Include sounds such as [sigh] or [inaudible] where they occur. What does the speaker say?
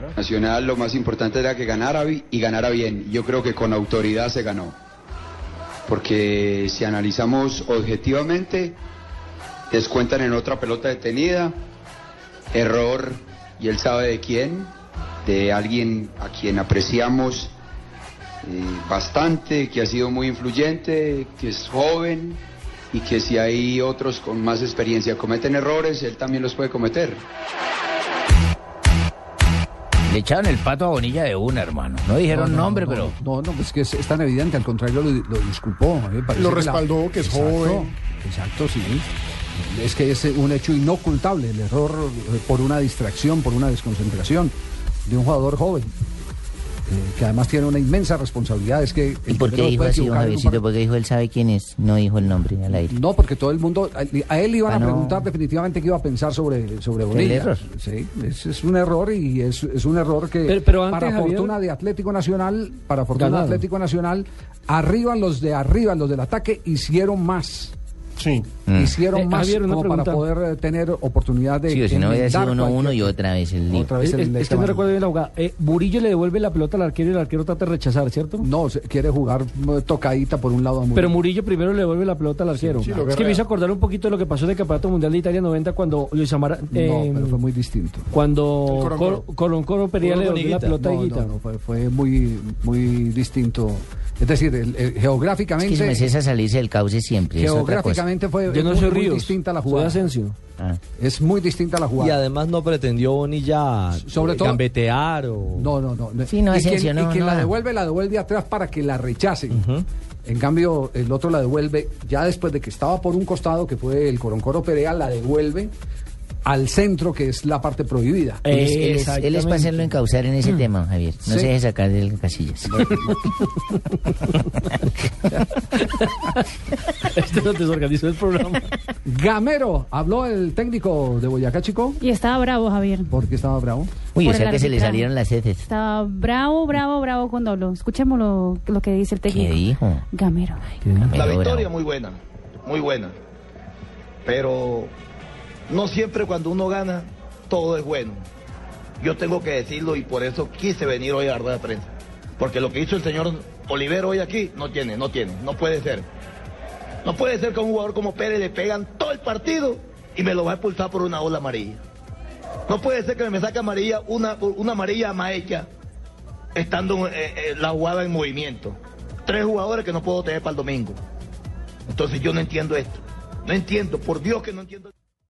Nacional lo más importante era que ganara y ganara bien. Yo creo que con autoridad se ganó. Porque si analizamos objetivamente, descuentan en otra pelota detenida, error, y él sabe de quién, de alguien a quien apreciamos eh, bastante, que ha sido muy influyente, que es joven y que si hay otros con más experiencia cometen errores, él también los puede cometer. Le echaron el pato a Bonilla de una, hermano. No dijeron No, no, nombre, no, pero... No, no, pues que es, es tan evidente, al contrario lo, lo disculpó. Lo que la- respaldó, que es Exacto, joven. Exacto, sí. Es que es un hecho inocultable, el error eh, por una distracción, por una desconcentración de un jugador joven. Que además tiene una inmensa responsabilidad. Es que ¿Y por qué dijo así, don Javiercito? Porque dijo él sabe quién es. No dijo el nombre al aire. No, porque todo el mundo, a, a él le iban Ah, a no. preguntar definitivamente qué iba a pensar sobre, sobre Bonilla. error. Sí, es, es un error y es, es un error que Pero- pero antes, para Javier- fortuna de Atlético Nacional, para fortuna de. Atlético Nacional, arriba los de arriba, los del ataque, hicieron más. Sí. Mm. Hicieron Eh, más Javier, como para poder eh, tener oportunidad de Sí, o si no hubiera sido enmendar 1-1 y cualquier- otra vez el lío. Otra vez Es, el es- es que no tema- recuerdo bien la jugada. Eh, Murillo le devuelve la pelota al arquero y el arquero trata de rechazar, ¿cierto? No, se- quiere jugar eh, tocadita por un lado a Murillo. Pero Murillo primero le devuelve la pelota al arquero. sí, es que me hizo acordar un poquito de lo que pasó en el Campeonato Mundial de Italia 90 cuando Luis Amara... No, pero fue muy distinto. Cuando El Coro Coro- Coro. Colón Coro Pereira le devolvió la pelota a No, Higuita. no, no, fue, fue muy, muy distinto. Es decir, el- el- Es geográficamente... que me cesa salirse del cauce siempre. Es fue Yo no muy, soy muy Ríos, distinta la soy jugada. Asensio. Ah. Es muy distinta la Y jugada. además no pretendió Bonilla Sobre eh, todo- gambetear o... No, no, no. Sí, no, y quien, Asensio, no, y quien no. la devuelve, la devuelve atrás para que la rechacen. En cambio, el otro la devuelve, ya después de que estaba por un costado, que fue el Coroncoro Perea, la devuelve al centro, que es la parte prohibida. Él es, él es- él es para hacerlo encauzar en ese tema, Javier. No Sí. se deje sacar del casillas. [laughs] Este nos desorganizó el programa. Gamero, habló el técnico de Boyacá, Chico, Y estaba bravo, Javier. porque estaba bravo. Uy, o Por sea el que se le salieron las heces. Estaba bravo, bravo, bravo con Dolo. Escuchemos lo, lo que dice el ¿Qué técnico. dijo? Gamero. Gamero La bravo. victoria muy buena, muy buena. Pero no siempre cuando uno gana, todo es bueno. Yo tengo que decirlo y por eso quise venir hoy a la rueda de prensa. Porque lo que hizo el señor Olivero hoy aquí, no tiene, no tiene, no puede ser. No puede ser que a un jugador como Pérez le pegan todo el partido y me lo va a expulsar por una ola amarilla. No puede ser que me saque amarilla, una, una amarilla más hecha, estando eh, eh, la jugada en movimiento. Tres jugadores que no puedo tener para el domingo. Entonces yo no entiendo esto. No entiendo, por Dios que no entiendo.